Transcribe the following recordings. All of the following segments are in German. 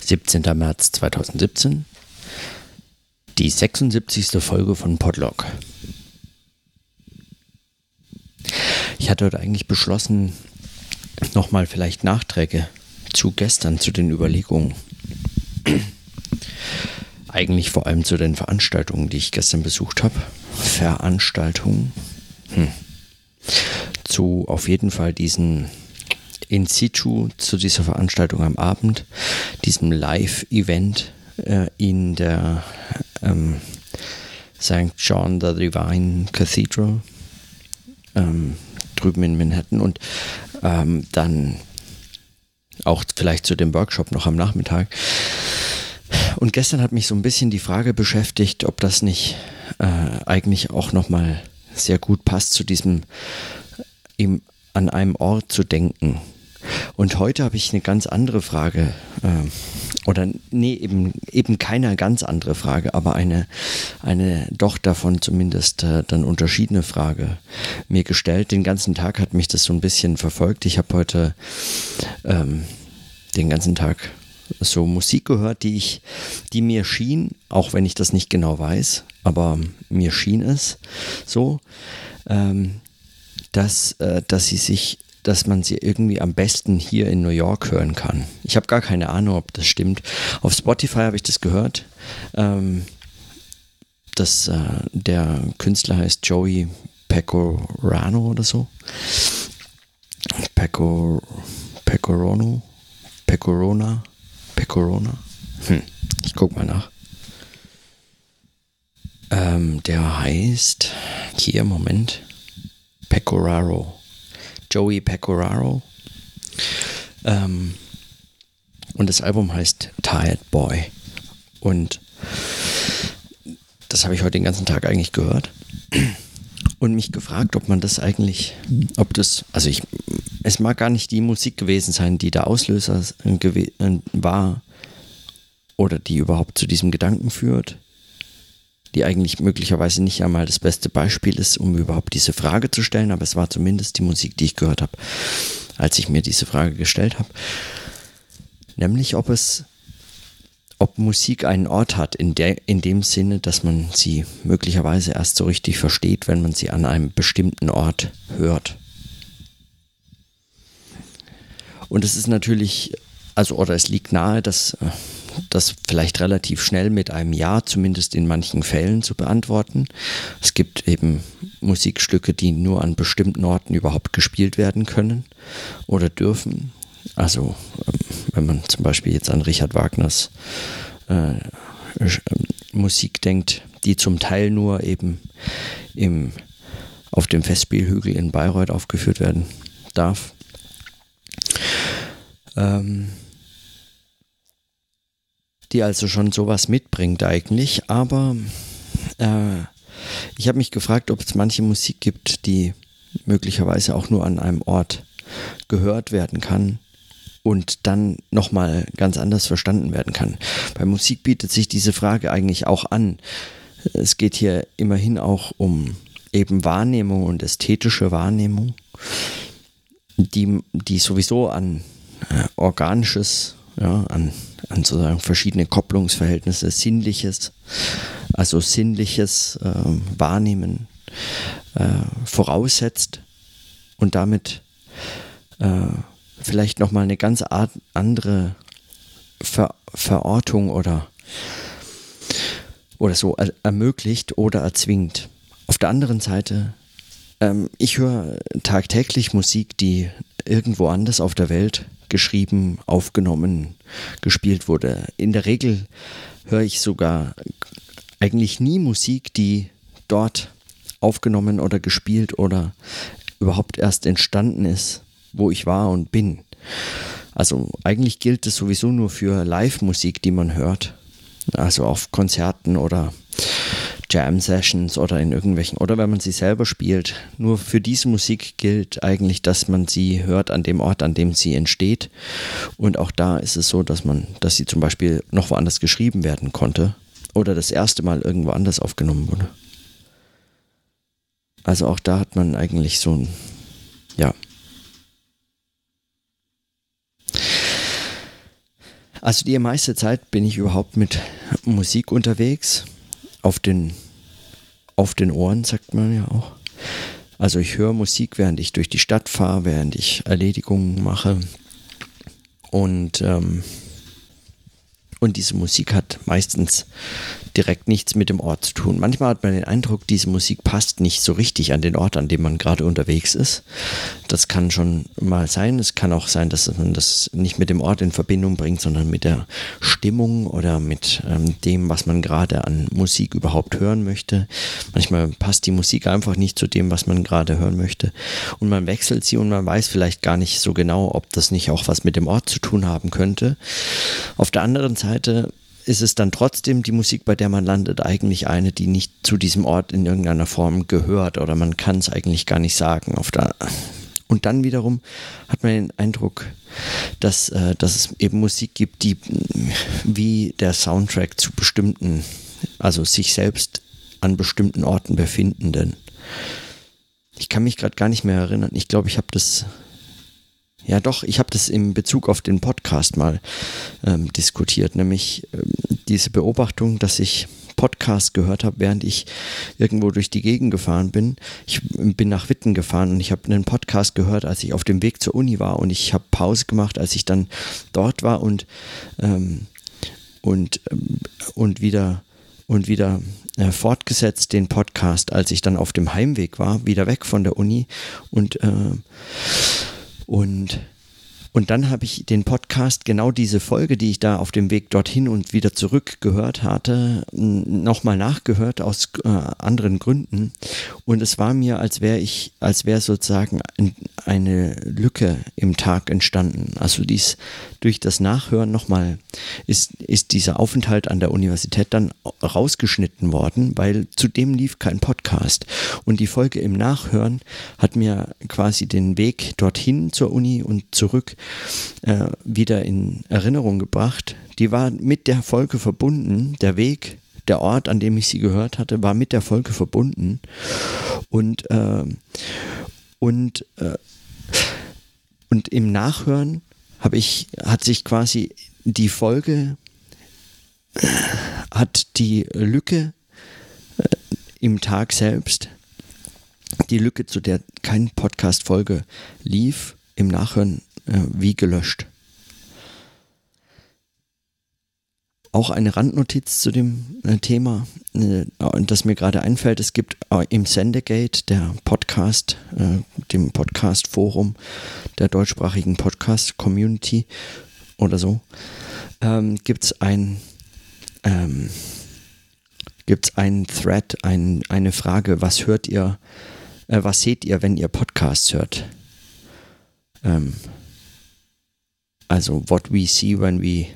17. März 2017, die 76. Folge von Podlog. Ich hatte heute eigentlich beschlossen, nochmal vielleicht Nachträge zu gestern, zu den Überlegungen. Eigentlich vor allem zu den Veranstaltungen, die ich gestern besucht habe. Veranstaltungen. Hm. Zu auf jeden Fall diesen in situ zu dieser Veranstaltung am Abend, diesem Live-Event äh, in der ähm, St. John the Divine Cathedral ähm, drüben in Manhattan und ähm, dann auch vielleicht zu dem Workshop noch am Nachmittag. Und gestern hat mich so ein bisschen die Frage beschäftigt, ob das nicht äh, eigentlich auch nochmal sehr gut passt zu diesem im, an einem Ort zu denken, und heute habe ich eine ganz andere Frage. Äh, oder nee, eben, eben keine ganz andere Frage, aber eine, eine doch davon zumindest äh, dann unterschiedene Frage mir gestellt. Den ganzen Tag hat mich das so ein bisschen verfolgt. Ich habe heute ähm, den ganzen Tag so Musik gehört, die ich, die mir schien, auch wenn ich das nicht genau weiß, aber mir schien es so, ähm, dass, äh, dass sie sich dass man sie irgendwie am besten hier in New York hören kann. Ich habe gar keine Ahnung, ob das stimmt. Auf Spotify habe ich das gehört. Ähm, das, äh, der Künstler heißt Joey Pecorano oder so. Pecor, Pecorano? Pecorona? Pecorona? Hm, ich guck mal nach. Ähm, der heißt, hier, Moment, Pecoraro. Joey Pecoraro. Ähm, und das Album heißt Tired Boy. Und das habe ich heute den ganzen Tag eigentlich gehört. Und mich gefragt, ob man das eigentlich, ob das, also ich, es mag gar nicht die Musik gewesen sein, die der Auslöser war oder die überhaupt zu diesem Gedanken führt die eigentlich möglicherweise nicht einmal das beste Beispiel ist, um überhaupt diese Frage zu stellen, aber es war zumindest die Musik, die ich gehört habe, als ich mir diese Frage gestellt habe. Nämlich, ob es, ob Musik einen Ort hat, in, der, in dem Sinne, dass man sie möglicherweise erst so richtig versteht, wenn man sie an einem bestimmten Ort hört. Und es ist natürlich, also, oder es liegt nahe, dass äh, das vielleicht relativ schnell mit einem Ja, zumindest in manchen Fällen, zu beantworten. Es gibt eben Musikstücke, die nur an bestimmten Orten überhaupt gespielt werden können oder dürfen. Also ähm, wenn man zum Beispiel jetzt an Richard Wagners äh, Musik denkt, die zum Teil nur eben im, auf dem Festspielhügel in Bayreuth aufgeführt werden darf. Ähm, die also schon sowas mitbringt eigentlich. Aber äh, ich habe mich gefragt, ob es manche Musik gibt, die möglicherweise auch nur an einem Ort gehört werden kann und dann nochmal ganz anders verstanden werden kann. Bei Musik bietet sich diese Frage eigentlich auch an. Es geht hier immerhin auch um eben Wahrnehmung und ästhetische Wahrnehmung, die, die sowieso an äh, organisches, ja, an an sozusagen verschiedene Kopplungsverhältnisse, Sinnliches, also sinnliches äh, Wahrnehmen äh, voraussetzt und damit äh, vielleicht nochmal eine ganz Art, andere Ver Verortung oder, oder so er ermöglicht oder erzwingt. Auf der anderen Seite, ähm, ich höre tagtäglich Musik, die irgendwo anders auf der Welt geschrieben, aufgenommen, gespielt wurde. In der Regel höre ich sogar eigentlich nie Musik, die dort aufgenommen oder gespielt oder überhaupt erst entstanden ist, wo ich war und bin. Also eigentlich gilt es sowieso nur für Live-Musik, die man hört. Also auf Konzerten oder Jam-Sessions oder in irgendwelchen, oder wenn man sie selber spielt. Nur für diese Musik gilt eigentlich, dass man sie hört an dem Ort, an dem sie entsteht. Und auch da ist es so, dass man, dass sie zum Beispiel noch woanders geschrieben werden konnte oder das erste Mal irgendwo anders aufgenommen wurde. Also auch da hat man eigentlich so ein, ja. Also die meiste Zeit bin ich überhaupt mit Musik unterwegs. Auf den, auf den Ohren, sagt man ja auch. Also ich höre Musik, während ich durch die Stadt fahre, während ich Erledigungen mache. Und, ähm, und diese Musik hat meistens direkt nichts mit dem Ort zu tun. Manchmal hat man den Eindruck, diese Musik passt nicht so richtig an den Ort, an dem man gerade unterwegs ist. Das kann schon mal sein. Es kann auch sein, dass man das nicht mit dem Ort in Verbindung bringt, sondern mit der Stimmung oder mit ähm, dem, was man gerade an Musik überhaupt hören möchte. Manchmal passt die Musik einfach nicht zu dem, was man gerade hören möchte. Und man wechselt sie und man weiß vielleicht gar nicht so genau, ob das nicht auch was mit dem Ort zu tun haben könnte. Auf der anderen Seite ist es dann trotzdem die Musik, bei der man landet, eigentlich eine, die nicht zu diesem Ort in irgendeiner Form gehört oder man kann es eigentlich gar nicht sagen. Auf der und dann wiederum hat man den Eindruck, dass, äh, dass es eben Musik gibt, die wie der Soundtrack zu bestimmten, also sich selbst an bestimmten Orten befindenden. Ich kann mich gerade gar nicht mehr erinnern. Ich glaube, ich habe das ja, doch, ich habe das in Bezug auf den Podcast mal ähm, diskutiert, nämlich ähm, diese Beobachtung, dass ich Podcast gehört habe, während ich irgendwo durch die Gegend gefahren bin. Ich bin nach Witten gefahren und ich habe einen Podcast gehört, als ich auf dem Weg zur Uni war und ich habe Pause gemacht, als ich dann dort war und, ähm, und, ähm, und wieder und wieder äh, fortgesetzt den Podcast, als ich dann auf dem Heimweg war, wieder weg von der Uni und äh, und, und dann habe ich den Podcast, genau diese Folge, die ich da auf dem Weg dorthin und wieder zurück gehört hatte, nochmal nachgehört aus äh, anderen Gründen. Und es war mir, als wäre ich, als wäre sozusagen eine Lücke im Tag entstanden. Also dies durch das Nachhören nochmal ist, ist dieser Aufenthalt an der Universität dann rausgeschnitten worden, weil zudem lief kein Podcast. Und die Folge im Nachhören hat mir quasi den Weg dorthin zur Uni und zurück äh, wieder in Erinnerung gebracht. Die war mit der Folge verbunden, der Weg der Ort, an dem ich sie gehört hatte, war mit der Folge verbunden. Und, äh, und, äh, und im Nachhören ich, hat sich quasi die Folge, hat die Lücke äh, im Tag selbst, die Lücke, zu der keine Podcast-Folge lief, im Nachhören äh, wie gelöscht. Auch eine Randnotiz zu dem äh, Thema, äh, das mir gerade einfällt. Es gibt äh, im Sendegate, der Podcast, äh, dem Podcast-Forum der deutschsprachigen Podcast-Community oder so, ähm, gibt es ein, ähm, gibt's einen Thread, ein, eine Frage, was hört ihr, äh, was seht ihr, wenn ihr Podcasts hört? Ähm, also, what we see when we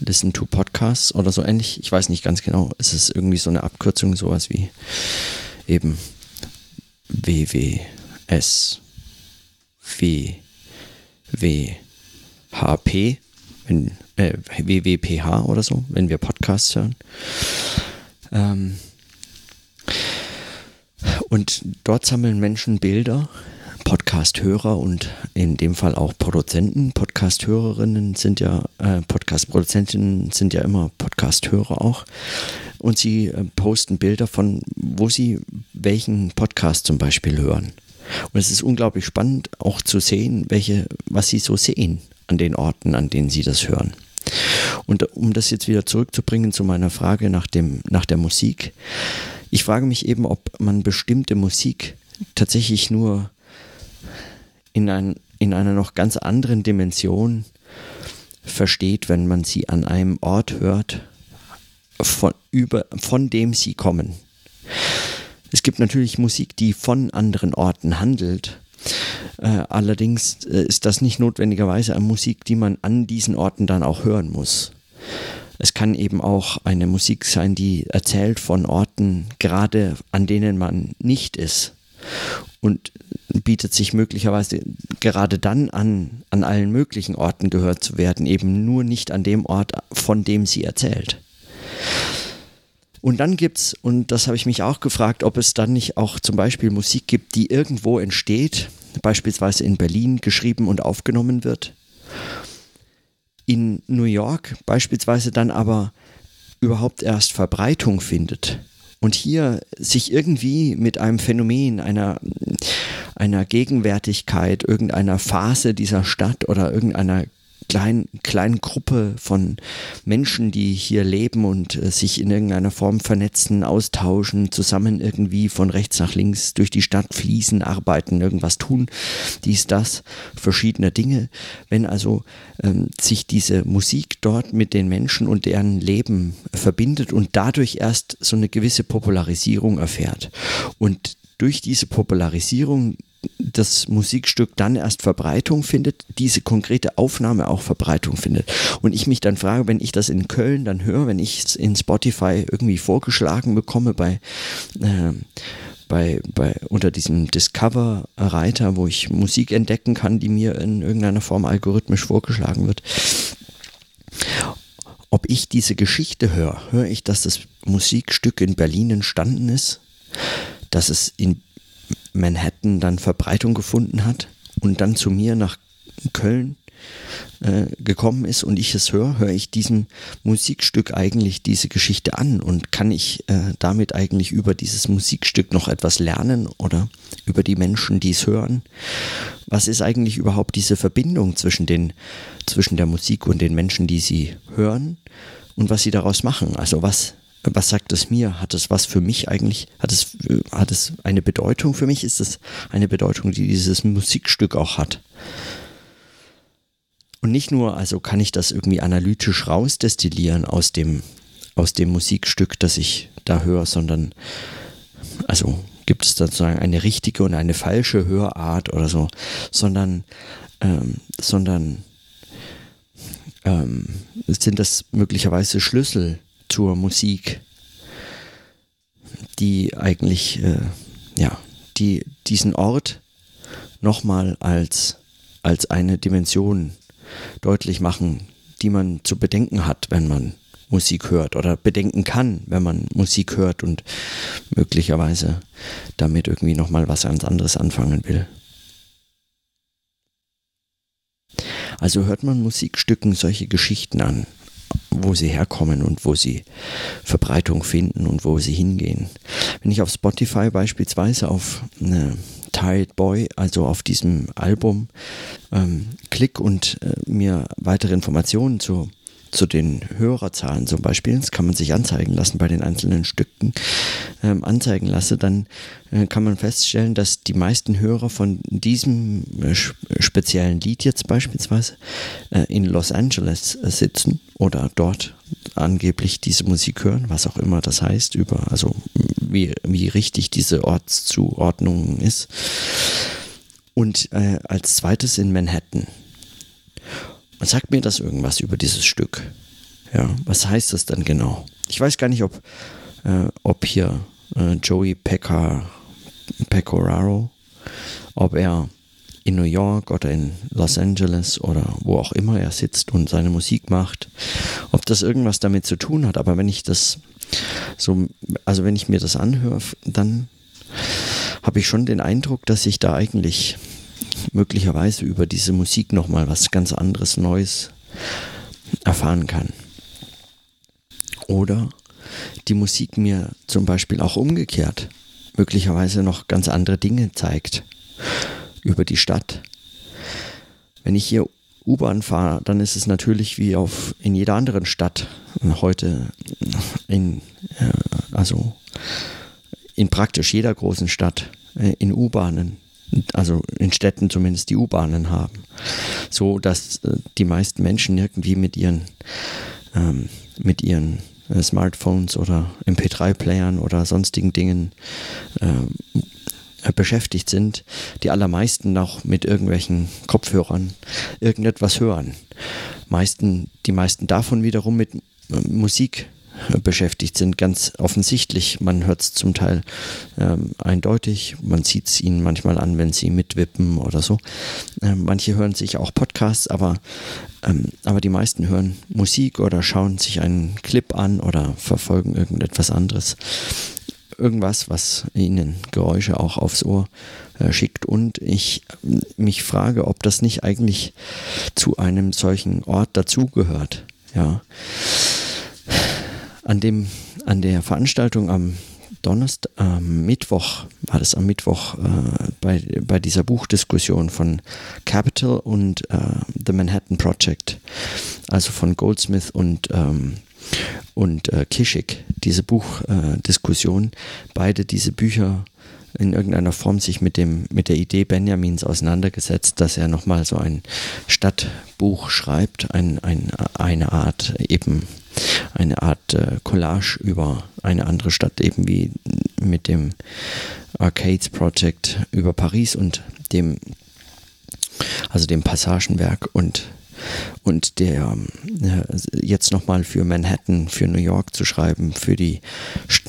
listen to podcasts oder so ähnlich. Ich weiß nicht ganz genau. Es ist irgendwie so eine Abkürzung, sowas wie eben WWS, WWHP, wenn, äh, WWPH oder so, wenn wir Podcasts hören. Ähm, und dort sammeln Menschen Bilder Podcast-Hörer und in dem Fall auch Produzenten. Podcast-Hörerinnen sind ja, äh, Podcast-Produzentinnen sind ja immer Podcast-Hörer auch. Und sie äh, posten Bilder von, wo sie welchen Podcast zum Beispiel hören. Und es ist unglaublich spannend auch zu sehen, welche, was sie so sehen an den Orten, an denen sie das hören. Und um das jetzt wieder zurückzubringen zu meiner Frage nach, dem, nach der Musik. Ich frage mich eben, ob man bestimmte Musik tatsächlich nur in, ein, in einer noch ganz anderen Dimension versteht, wenn man sie an einem Ort hört, von, über, von dem sie kommen. Es gibt natürlich Musik, die von anderen Orten handelt. Äh, allerdings äh, ist das nicht notwendigerweise eine Musik, die man an diesen Orten dann auch hören muss. Es kann eben auch eine Musik sein, die erzählt von Orten, gerade an denen man nicht ist und bietet sich möglicherweise gerade dann an, an allen möglichen Orten gehört zu werden, eben nur nicht an dem Ort, von dem sie erzählt. Und dann gibt es, und das habe ich mich auch gefragt, ob es dann nicht auch zum Beispiel Musik gibt, die irgendwo entsteht, beispielsweise in Berlin geschrieben und aufgenommen wird, in New York beispielsweise dann aber überhaupt erst Verbreitung findet und hier sich irgendwie mit einem Phänomen, einer, einer Gegenwärtigkeit, irgendeiner Phase dieser Stadt oder irgendeiner kleinen, kleinen Gruppe von Menschen, die hier leben und äh, sich in irgendeiner Form vernetzen, austauschen, zusammen irgendwie von rechts nach links durch die Stadt fließen, arbeiten, irgendwas tun, dies, das, verschiedene Dinge. Wenn also ähm, sich diese Musik dort mit den Menschen und deren Leben verbindet und dadurch erst so eine gewisse Popularisierung erfährt. Und durch diese Popularisierung das Musikstück dann erst Verbreitung findet, diese konkrete Aufnahme auch Verbreitung findet. Und ich mich dann frage, wenn ich das in Köln dann höre, wenn ich es in Spotify irgendwie vorgeschlagen bekomme bei, äh, bei, bei unter diesem Discover-Reiter, wo ich Musik entdecken kann, die mir in irgendeiner Form algorithmisch vorgeschlagen wird. Ob ich diese Geschichte höre, höre ich, dass das Musikstück in Berlin entstanden ist, dass es in Manhattan dann Verbreitung gefunden hat und dann zu mir nach Köln äh, gekommen ist und ich es höre, höre ich diesem Musikstück eigentlich diese Geschichte an und kann ich äh, damit eigentlich über dieses Musikstück noch etwas lernen oder über die Menschen, die es hören? Was ist eigentlich überhaupt diese Verbindung zwischen, den, zwischen der Musik und den Menschen, die sie hören und was sie daraus machen? Also was was sagt es mir? Hat es was für mich eigentlich? Hat es, hat es eine Bedeutung für mich? Ist es eine Bedeutung, die dieses Musikstück auch hat? Und nicht nur, also kann ich das irgendwie analytisch rausdestillieren aus dem, aus dem Musikstück, das ich da höre, sondern also gibt es sozusagen eine richtige und eine falsche Hörart oder so, sondern, ähm, sondern ähm, sind das möglicherweise Schlüssel zur Musik, die eigentlich, äh, ja, die diesen Ort nochmal als, als eine Dimension deutlich machen, die man zu bedenken hat, wenn man Musik hört oder bedenken kann, wenn man Musik hört und möglicherweise damit irgendwie nochmal was ganz anderes anfangen will. Also hört man Musikstücken solche Geschichten an, wo sie herkommen und wo sie Verbreitung finden und wo sie hingehen. Wenn ich auf Spotify beispielsweise auf eine Tired Boy, also auf diesem Album, ähm, klick und äh, mir weitere Informationen zu zu den Hörerzahlen zum Beispiel, das kann man sich anzeigen lassen bei den einzelnen Stücken, ähm, anzeigen lasse, dann äh, kann man feststellen, dass die meisten Hörer von diesem äh, speziellen Lied jetzt beispielsweise äh, in Los Angeles äh, sitzen oder dort angeblich diese Musik hören, was auch immer das heißt, über, also wie, wie richtig diese Ortszuordnung ist. Und äh, als zweites in Manhattan. Sagt mir das irgendwas über dieses Stück? Ja, was heißt das dann genau? Ich weiß gar nicht, ob, äh, ob hier äh, Joey Pecca, Pecoraro, ob er in New York oder in Los Angeles oder wo auch immer er sitzt und seine Musik macht, ob das irgendwas damit zu tun hat. Aber wenn ich das so, also wenn ich mir das anhöre, dann habe ich schon den Eindruck, dass ich da eigentlich möglicherweise über diese Musik nochmal was ganz anderes, Neues erfahren kann. Oder die Musik mir zum Beispiel auch umgekehrt möglicherweise noch ganz andere Dinge zeigt über die Stadt. Wenn ich hier U-Bahn fahre, dann ist es natürlich wie auf in jeder anderen Stadt heute in äh, also in praktisch jeder großen Stadt äh, in U-Bahnen also in Städten zumindest die U-Bahnen haben, so dass äh, die meisten Menschen irgendwie mit ihren ähm, mit ihren äh, Smartphones oder MP3-Playern oder sonstigen Dingen äh, beschäftigt sind, die allermeisten noch mit irgendwelchen Kopfhörern irgendetwas hören. Meisten, die meisten davon wiederum mit äh, Musik beschäftigt sind, ganz offensichtlich. Man hört es zum Teil ähm, eindeutig, man sieht es ihnen manchmal an, wenn sie mitwippen oder so. Ähm, manche hören sich auch Podcasts, aber, ähm, aber die meisten hören Musik oder schauen sich einen Clip an oder verfolgen irgendetwas anderes. Irgendwas, was ihnen Geräusche auch aufs Ohr äh, schickt und ich mich frage, ob das nicht eigentlich zu einem solchen Ort dazugehört. Ja. An dem, an der Veranstaltung am Donnerstag, äh, Mittwoch, war das am Mittwoch äh, bei, bei dieser Buchdiskussion von Capital und äh, The Manhattan Project, also von Goldsmith und, ähm, und äh, Kishik, diese Buchdiskussion, beide diese Bücher in irgendeiner Form sich mit, dem, mit der Idee Benjamins auseinandergesetzt, dass er nochmal so ein Stadtbuch schreibt, ein, ein, eine Art eben eine Art äh, Collage über eine andere Stadt, eben wie mit dem Arcades Project über Paris und dem, also dem Passagenwerk und und der äh, jetzt nochmal für Manhattan, für New York zu schreiben, für die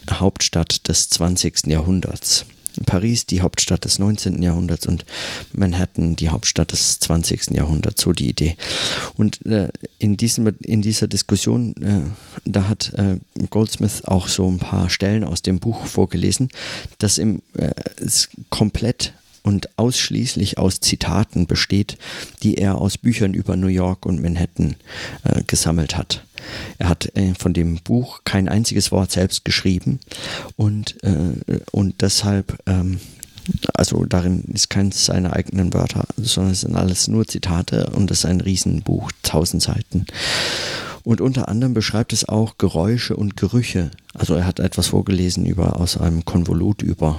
Hauptstadt des 20. Jahrhunderts. Paris die Hauptstadt des 19. Jahrhunderts und Manhattan die Hauptstadt des 20. Jahrhunderts, so die Idee. Und äh, in, diesem, in dieser Diskussion, äh, da hat äh, Goldsmith auch so ein paar Stellen aus dem Buch vorgelesen, das im, äh, komplett und ausschließlich aus Zitaten besteht, die er aus Büchern über New York und Manhattan äh, gesammelt hat. Er hat äh, von dem Buch kein einziges Wort selbst geschrieben und, äh, und deshalb, ähm, also darin ist keins seiner eigenen Wörter, sondern es sind alles nur Zitate und es ist ein Riesenbuch, tausend Seiten. Und unter anderem beschreibt es auch Geräusche und Gerüche. Also er hat etwas vorgelesen über aus einem Konvolut über,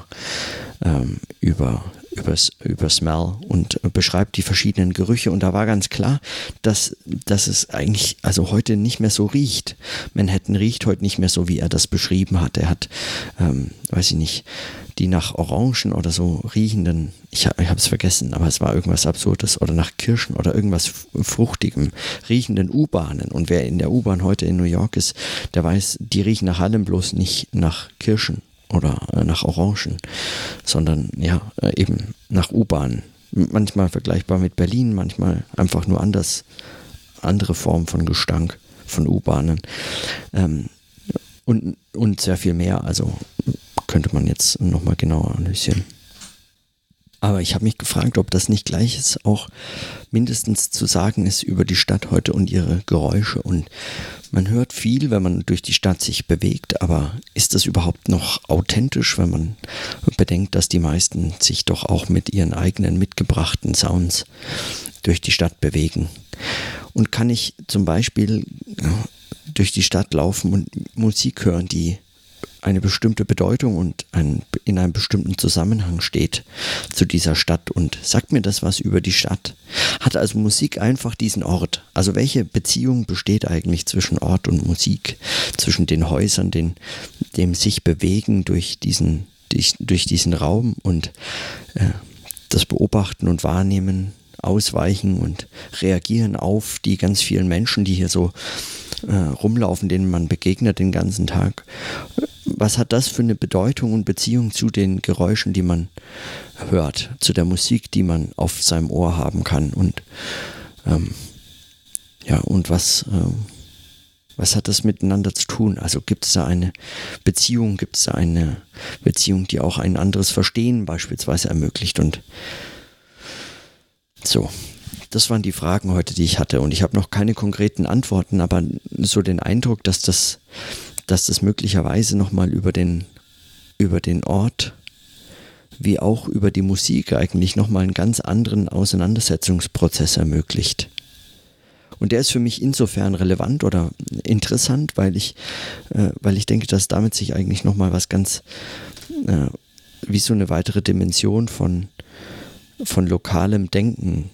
ähm, über über, über Smell und beschreibt die verschiedenen Gerüche. Und da war ganz klar, dass, dass es eigentlich also heute nicht mehr so riecht. Manhattan riecht heute nicht mehr so, wie er das beschrieben hat. Er hat, ähm, weiß ich nicht, die nach Orangen oder so riechenden, ich, ich habe es vergessen, aber es war irgendwas Absurdes, oder nach Kirschen oder irgendwas Fruchtigem, riechenden U-Bahnen. Und wer in der U-Bahn heute in New York ist, der weiß, die riechen nach allem bloß nicht nach Kirschen oder äh, nach Orangen, sondern ja, äh, eben nach U-Bahn. Manchmal vergleichbar mit Berlin, manchmal einfach nur anders, andere Form von Gestank von U-Bahnen. Ähm, und, und sehr viel mehr, also könnte man jetzt nochmal genauer analysieren. Aber ich habe mich gefragt, ob das nicht gleiches auch mindestens zu sagen ist über die Stadt heute und ihre Geräusche. Und man hört viel, wenn man durch die Stadt sich bewegt, aber ist das überhaupt noch authentisch, wenn man bedenkt, dass die meisten sich doch auch mit ihren eigenen mitgebrachten Sounds durch die Stadt bewegen? Und kann ich zum Beispiel durch die Stadt laufen und Musik hören, die eine bestimmte Bedeutung und ein, in einem bestimmten Zusammenhang steht zu dieser Stadt und sagt mir das was über die Stadt? Hat also Musik einfach diesen Ort? Also welche Beziehung besteht eigentlich zwischen Ort und Musik, zwischen den Häusern, den, dem sich bewegen durch diesen, durch, durch diesen Raum und äh, das Beobachten und Wahrnehmen, Ausweichen und Reagieren auf die ganz vielen Menschen, die hier so äh, rumlaufen, denen man begegnet den ganzen Tag was hat das für eine Bedeutung und Beziehung zu den Geräuschen, die man hört, zu der Musik, die man auf seinem Ohr haben kann und ähm, ja, und was, äh, was hat das miteinander zu tun? Also gibt es da eine Beziehung, gibt es da eine Beziehung, die auch ein anderes Verstehen beispielsweise ermöglicht und so. Das waren die Fragen heute, die ich hatte und ich habe noch keine konkreten Antworten, aber so den Eindruck, dass das dass das möglicherweise nochmal über den, über den Ort wie auch über die Musik eigentlich nochmal einen ganz anderen Auseinandersetzungsprozess ermöglicht. Und der ist für mich insofern relevant oder interessant, weil ich, äh, weil ich denke, dass damit sich eigentlich nochmal was ganz, äh, wie so eine weitere Dimension von, von lokalem Denken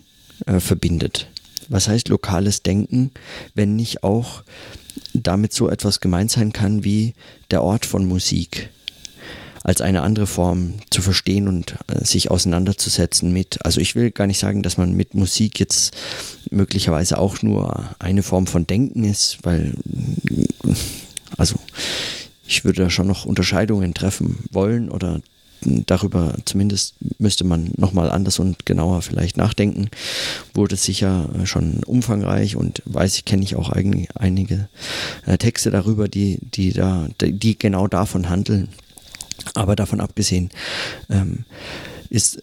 äh, verbindet. Was heißt lokales Denken, wenn nicht auch damit so etwas gemeint sein kann wie der Ort von Musik als eine andere Form zu verstehen und äh, sich auseinanderzusetzen mit. Also ich will gar nicht sagen, dass man mit Musik jetzt möglicherweise auch nur eine Form von Denken ist, weil also ich würde da schon noch Unterscheidungen treffen wollen oder darüber zumindest müsste man nochmal anders und genauer vielleicht nachdenken. Wurde sicher schon umfangreich und weiß ich, kenne ich auch einige äh, Texte darüber, die, die da, die genau davon handeln. Aber davon abgesehen, ähm, ist,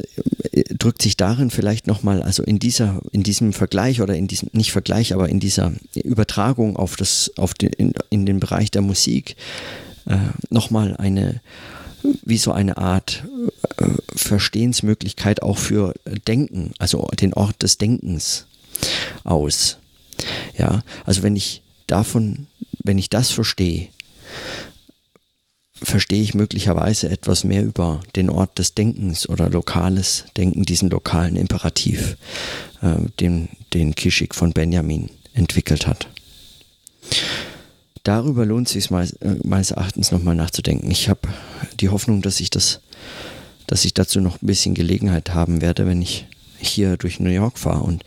äh, drückt sich darin vielleicht nochmal, also in dieser, in diesem Vergleich oder in diesem, nicht Vergleich, aber in dieser Übertragung auf das, auf den, in, in den Bereich der Musik äh, nochmal eine, wie so eine Art äh, Verstehensmöglichkeit auch für Denken, also den Ort des Denkens aus. Ja, also wenn ich davon, wenn ich das verstehe, verstehe ich möglicherweise etwas mehr über den Ort des Denkens oder lokales Denken, diesen lokalen Imperativ, äh, den, den Kischik von Benjamin entwickelt hat. Darüber lohnt es sich äh, meines Erachtens nochmal nachzudenken. Ich habe die Hoffnung, dass ich das, dass ich dazu noch ein bisschen Gelegenheit haben werde, wenn ich hier durch New York fahre und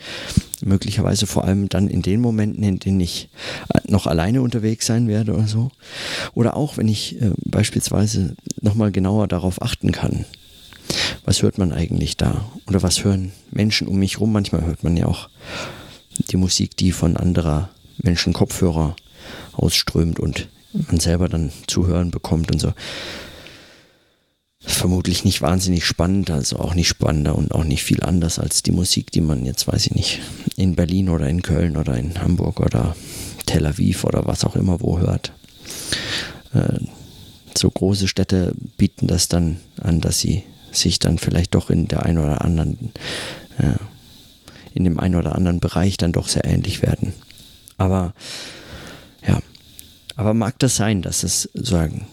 möglicherweise vor allem dann in den Momenten, in denen ich äh, noch alleine unterwegs sein werde oder so. Oder auch, wenn ich äh, beispielsweise nochmal genauer darauf achten kann. Was hört man eigentlich da? Oder was hören Menschen um mich rum? Manchmal hört man ja auch die Musik, die von anderer Menschen Kopfhörer ausströmt und man selber dann zuhören bekommt und so vermutlich nicht wahnsinnig spannend, also auch nicht spannender und auch nicht viel anders als die Musik, die man jetzt, weiß ich nicht, in Berlin oder in Köln oder in Hamburg oder Tel Aviv oder was auch immer wo hört. Äh, so große Städte bieten das dann an, dass sie sich dann vielleicht doch in der einen oder anderen, äh, in dem einen oder anderen Bereich dann doch sehr ähnlich werden. Aber aber mag das sein, dass es sagen,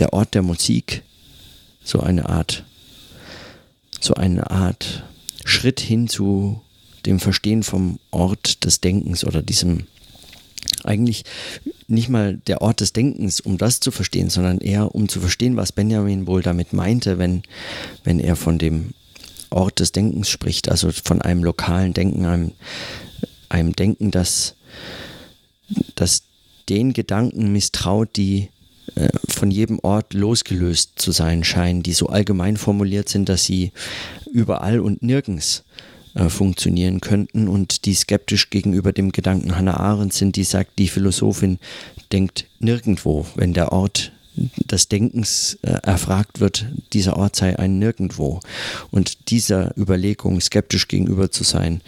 der Ort der Musik so eine Art, so eine Art Schritt hin zu dem Verstehen vom Ort des Denkens oder diesem eigentlich nicht mal der Ort des Denkens, um das zu verstehen, sondern eher um zu verstehen, was Benjamin wohl damit meinte, wenn, wenn er von dem Ort des Denkens spricht, also von einem lokalen Denken, einem, einem Denken, das, das den Gedanken misstraut, die äh, von jedem Ort losgelöst zu sein scheinen, die so allgemein formuliert sind, dass sie überall und nirgends äh, funktionieren könnten und die skeptisch gegenüber dem Gedanken Hannah Arendt sind, die sagt, die Philosophin denkt nirgendwo, wenn der Ort des Denkens äh, erfragt wird, dieser Ort sei ein Nirgendwo. Und dieser Überlegung skeptisch gegenüber zu sein,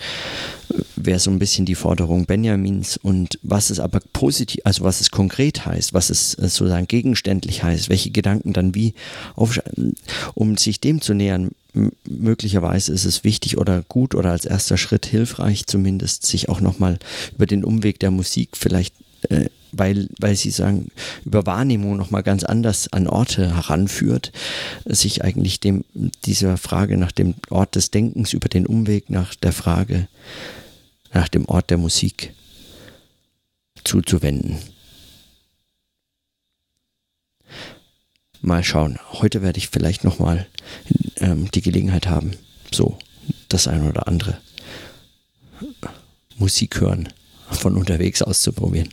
wäre so ein bisschen die Forderung Benjamins. Und was es aber positiv, also was es konkret heißt, was es äh, sozusagen gegenständlich heißt, welche Gedanken dann wie auf, um sich dem zu nähern, möglicherweise ist es wichtig oder gut oder als erster Schritt hilfreich zumindest, sich auch nochmal über den Umweg der Musik vielleicht äh, weil, weil sie sagen, über Wahrnehmung nochmal ganz anders an Orte heranführt, sich eigentlich dem, dieser Frage nach dem Ort des Denkens über den Umweg nach der Frage nach dem Ort der Musik zuzuwenden. Mal schauen. Heute werde ich vielleicht nochmal ähm, die Gelegenheit haben, so das eine oder andere Musik hören von unterwegs auszuprobieren.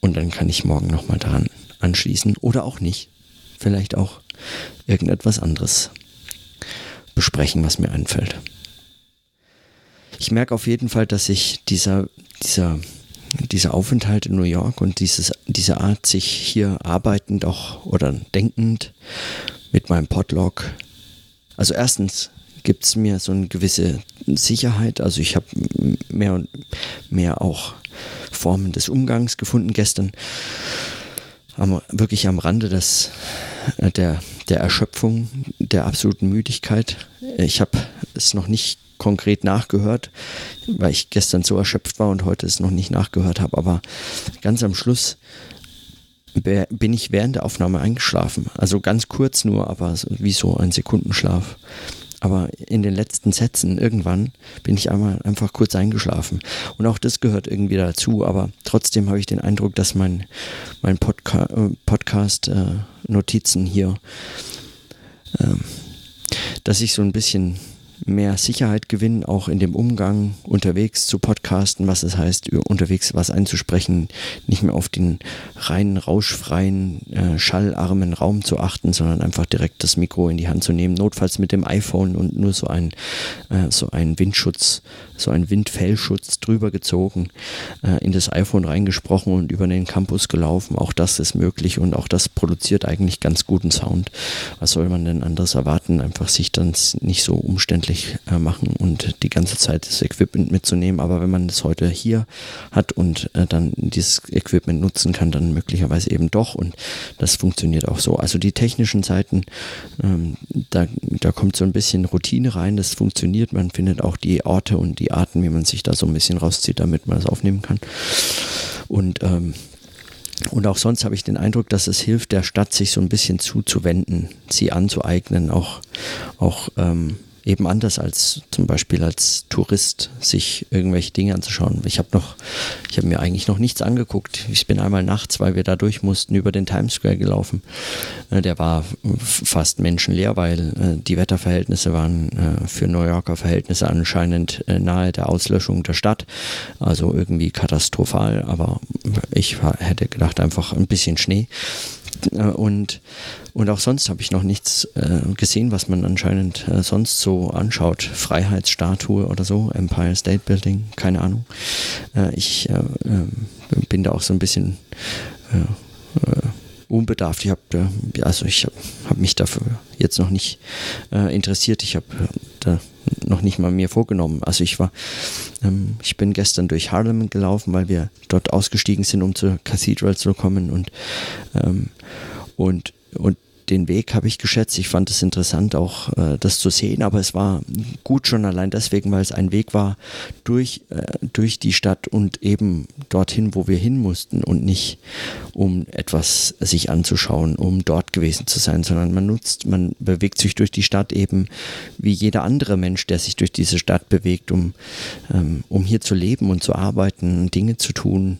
Und dann kann ich morgen nochmal daran anschließen oder auch nicht. Vielleicht auch irgendetwas anderes besprechen, was mir einfällt. Ich merke auf jeden Fall, dass ich dieser, dieser, dieser Aufenthalt in New York und dieses, diese Art, sich hier arbeitend auch oder denkend mit meinem Podlog, also erstens gibt es mir so eine gewisse Sicherheit, also ich habe mehr und mehr auch Formen des Umgangs gefunden. Gestern am, wirklich am Rande des, äh, der, der Erschöpfung, der absoluten Müdigkeit. Ich habe es noch nicht konkret nachgehört, weil ich gestern so erschöpft war und heute es noch nicht nachgehört habe. Aber ganz am Schluss bin ich während der Aufnahme eingeschlafen. Also ganz kurz nur, aber wie so ein Sekundenschlaf. Aber in den letzten Sätzen irgendwann bin ich einmal einfach kurz eingeschlafen. Und auch das gehört irgendwie dazu. Aber trotzdem habe ich den Eindruck, dass mein, mein Podca äh, Podcast-Notizen äh, hier, äh, dass ich so ein bisschen mehr Sicherheit gewinnen, auch in dem Umgang unterwegs zu podcasten, was es heißt, unterwegs was einzusprechen, nicht mehr auf den reinen, rauschfreien, äh, schallarmen Raum zu achten, sondern einfach direkt das Mikro in die Hand zu nehmen, notfalls mit dem iPhone und nur so ein, äh, so ein Windschutz, so ein Windfellschutz drüber gezogen, äh, in das iPhone reingesprochen und über den Campus gelaufen. Auch das ist möglich und auch das produziert eigentlich ganz guten Sound. Was soll man denn anderes erwarten? Einfach sich dann nicht so umständlich äh, machen und die ganze Zeit das Equipment mitzunehmen. Aber wenn man es heute hier hat und äh, dann dieses Equipment nutzen kann, dann möglicherweise eben doch. Und das funktioniert auch so. Also die technischen Seiten, ähm, da, da kommt so ein bisschen Routine rein. Das funktioniert. Man findet auch die Orte und die Arten, wie man sich da so ein bisschen rauszieht, damit man es aufnehmen kann. Und ähm, und auch sonst habe ich den Eindruck, dass es hilft, der Stadt sich so ein bisschen zuzuwenden, sie anzueignen, auch, auch ähm, eben anders als zum Beispiel als Tourist sich irgendwelche Dinge anzuschauen. Ich habe noch, ich habe mir eigentlich noch nichts angeguckt. Ich bin einmal nachts, weil wir da durch mussten, über den Times Square gelaufen. Äh, der war fast menschenleer, weil äh, die Wetterverhältnisse waren äh, für New Yorker Verhältnisse anscheinend nahe der Auslöschung der Stadt. Also irgendwie katastrophal, aber ich hätte gedacht einfach ein bisschen Schnee. Und und auch sonst habe ich noch nichts äh, gesehen, was man anscheinend äh, sonst so anschaut. Freiheitsstatue oder so, Empire State Building, keine Ahnung. Äh, ich äh, ähm, bin da auch so ein bisschen äh, äh, unbedarft. Ich habe also habe hab mich dafür jetzt noch nicht interessiert. Ich habe da noch nicht mal mir vorgenommen. Also ich war, ähm, ich bin gestern durch Harlem gelaufen, weil wir dort ausgestiegen sind, um zur Cathedral zu kommen und ähm, und und den Weg habe ich geschätzt. Ich fand es interessant, auch äh, das zu sehen, aber es war gut schon allein deswegen, weil es ein Weg war durch, äh, durch die Stadt und eben dorthin, wo wir hin mussten und nicht um etwas sich anzuschauen, um dort gewesen zu sein, sondern man nutzt, man bewegt sich durch die Stadt eben wie jeder andere Mensch, der sich durch diese Stadt bewegt, um, ähm, um hier zu leben und zu arbeiten, Dinge zu tun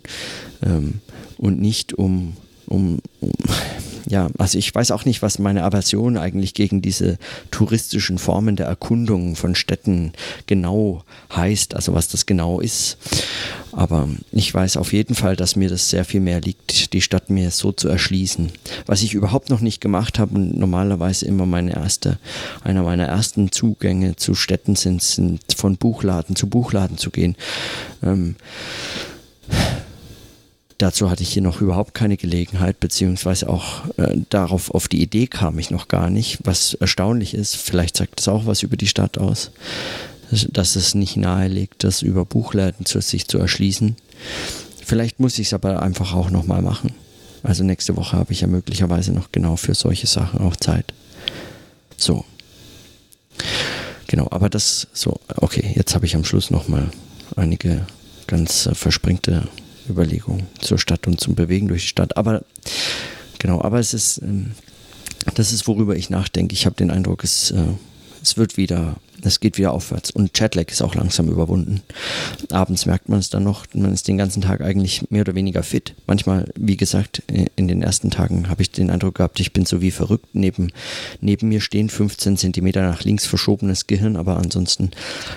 ähm, und nicht um, um, um ja, also ich weiß auch nicht, was meine Aversion eigentlich gegen diese touristischen Formen der Erkundung von Städten genau heißt, also was das genau ist. Aber ich weiß auf jeden Fall, dass mir das sehr viel mehr liegt, die Stadt mir so zu erschließen. Was ich überhaupt noch nicht gemacht habe und normalerweise immer meine erste, einer meiner ersten Zugänge zu Städten sind, sind von Buchladen zu Buchladen zu gehen. Ähm, Dazu hatte ich hier noch überhaupt keine Gelegenheit, beziehungsweise auch äh, darauf, auf die Idee kam ich noch gar nicht, was erstaunlich ist. Vielleicht sagt das auch was über die Stadt aus, dass es nicht nahe liegt, das über Buchläden zu sich zu erschließen. Vielleicht muss ich es aber einfach auch nochmal machen. Also nächste Woche habe ich ja möglicherweise noch genau für solche Sachen auch Zeit. So. Genau, aber das so, okay, jetzt habe ich am Schluss nochmal einige ganz äh, verspringte Überlegung zur Stadt und zum Bewegen durch die Stadt. Aber genau, aber es ist, ähm, das ist, worüber ich nachdenke. Ich habe den Eindruck, es, äh, es wird wieder es geht wieder aufwärts. Und Jetlag ist auch langsam überwunden. Abends merkt man es dann noch, man ist den ganzen Tag eigentlich mehr oder weniger fit. Manchmal, wie gesagt, in den ersten Tagen habe ich den Eindruck gehabt, ich bin so wie verrückt. Neben, neben mir stehen 15 Zentimeter nach links verschobenes Gehirn, aber ansonsten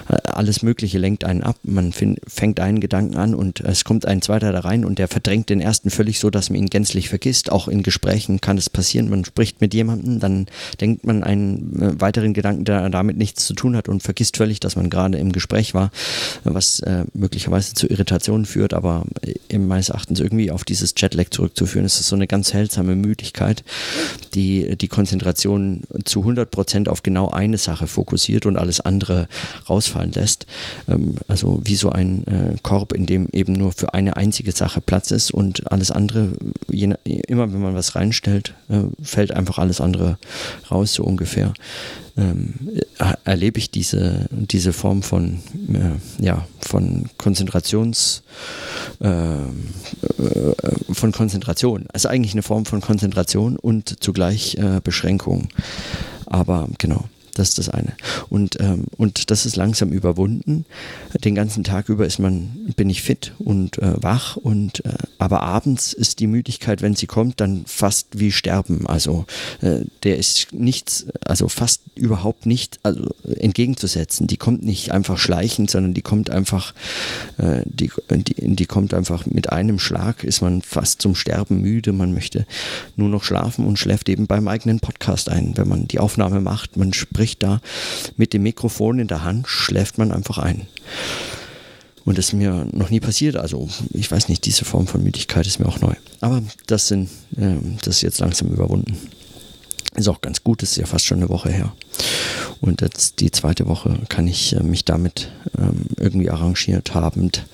äh, alles Mögliche lenkt einen ab. Man find, fängt einen Gedanken an und es kommt ein zweiter da rein und der verdrängt den ersten völlig so, dass man ihn gänzlich vergisst. Auch in Gesprächen kann es passieren. Man spricht mit jemandem, dann denkt man einen äh, weiteren Gedanken, der damit nichts zu tun tun hat und vergisst völlig, dass man gerade im Gespräch war, was äh, möglicherweise zu Irritationen führt, aber äh, meines Erachtens irgendwie auf dieses Jetlag zurückzuführen. Es ist so eine ganz seltsame Müdigkeit, die die Konzentration zu 100 Prozent auf genau eine Sache fokussiert und alles andere rausfallen lässt. Ähm, also wie so ein äh, Korb, in dem eben nur für eine einzige Sache Platz ist und alles andere, immer wenn man was reinstellt, äh, fällt einfach alles andere raus, so ungefähr ähm, erlebe ich diese, diese Form von, äh, ja, von Konzentrations, äh, äh, von Konzentration. Also eigentlich eine Form von Konzentration und zugleich äh, Beschränkung. Aber genau, Das ist das eine. Und, ähm, und das ist langsam überwunden. Den ganzen Tag über ist man, bin ich fit und äh, wach. Und, äh, aber abends ist die Müdigkeit, wenn sie kommt, dann fast wie Sterben. Also äh, der ist nichts, also fast überhaupt nicht also, entgegenzusetzen. Die kommt nicht einfach schleichend, sondern die kommt einfach, äh, die, die, die kommt einfach mit einem Schlag, ist man fast zum Sterben müde. Man möchte nur noch schlafen und schläft eben beim eigenen Podcast ein. Wenn man die Aufnahme macht, man spricht da mit dem Mikrofon in der Hand, schläft man einfach ein. Und das ist mir noch nie passiert. Also ich weiß nicht, diese Form von Müdigkeit ist mir auch neu. Aber das, sind, äh, das ist jetzt langsam überwunden. Ist auch ganz gut, ist ja fast schon eine Woche her. Und jetzt die zweite Woche kann ich äh, mich damit ähm, irgendwie arrangiert habend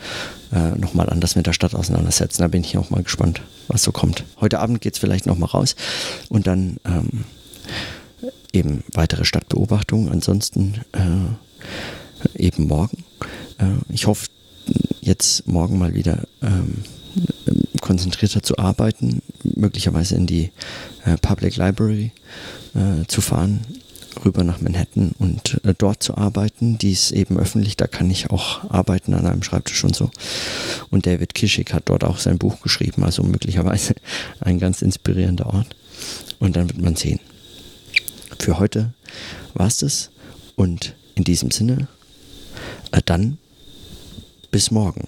äh, nochmal anders mit der Stadt auseinandersetzen. Da bin ich auch mal gespannt, was so kommt. Heute Abend geht es vielleicht nochmal raus und dann ähm, eben weitere Stadtbeobachtungen. Ansonsten äh, eben morgen. Äh, ich hoffe, jetzt morgen mal wieder ähm, konzentrierter zu arbeiten, möglicherweise in die äh, Public Library äh, zu fahren, rüber nach Manhattan und äh, dort zu arbeiten. Die ist eben öffentlich, da kann ich auch arbeiten an einem Schreibtisch und so. Und David Kischik hat dort auch sein Buch geschrieben, also möglicherweise ein ganz inspirierender Ort. Und dann wird man sehen. Für heute war es das und in diesem Sinne, äh, dann bis morgen.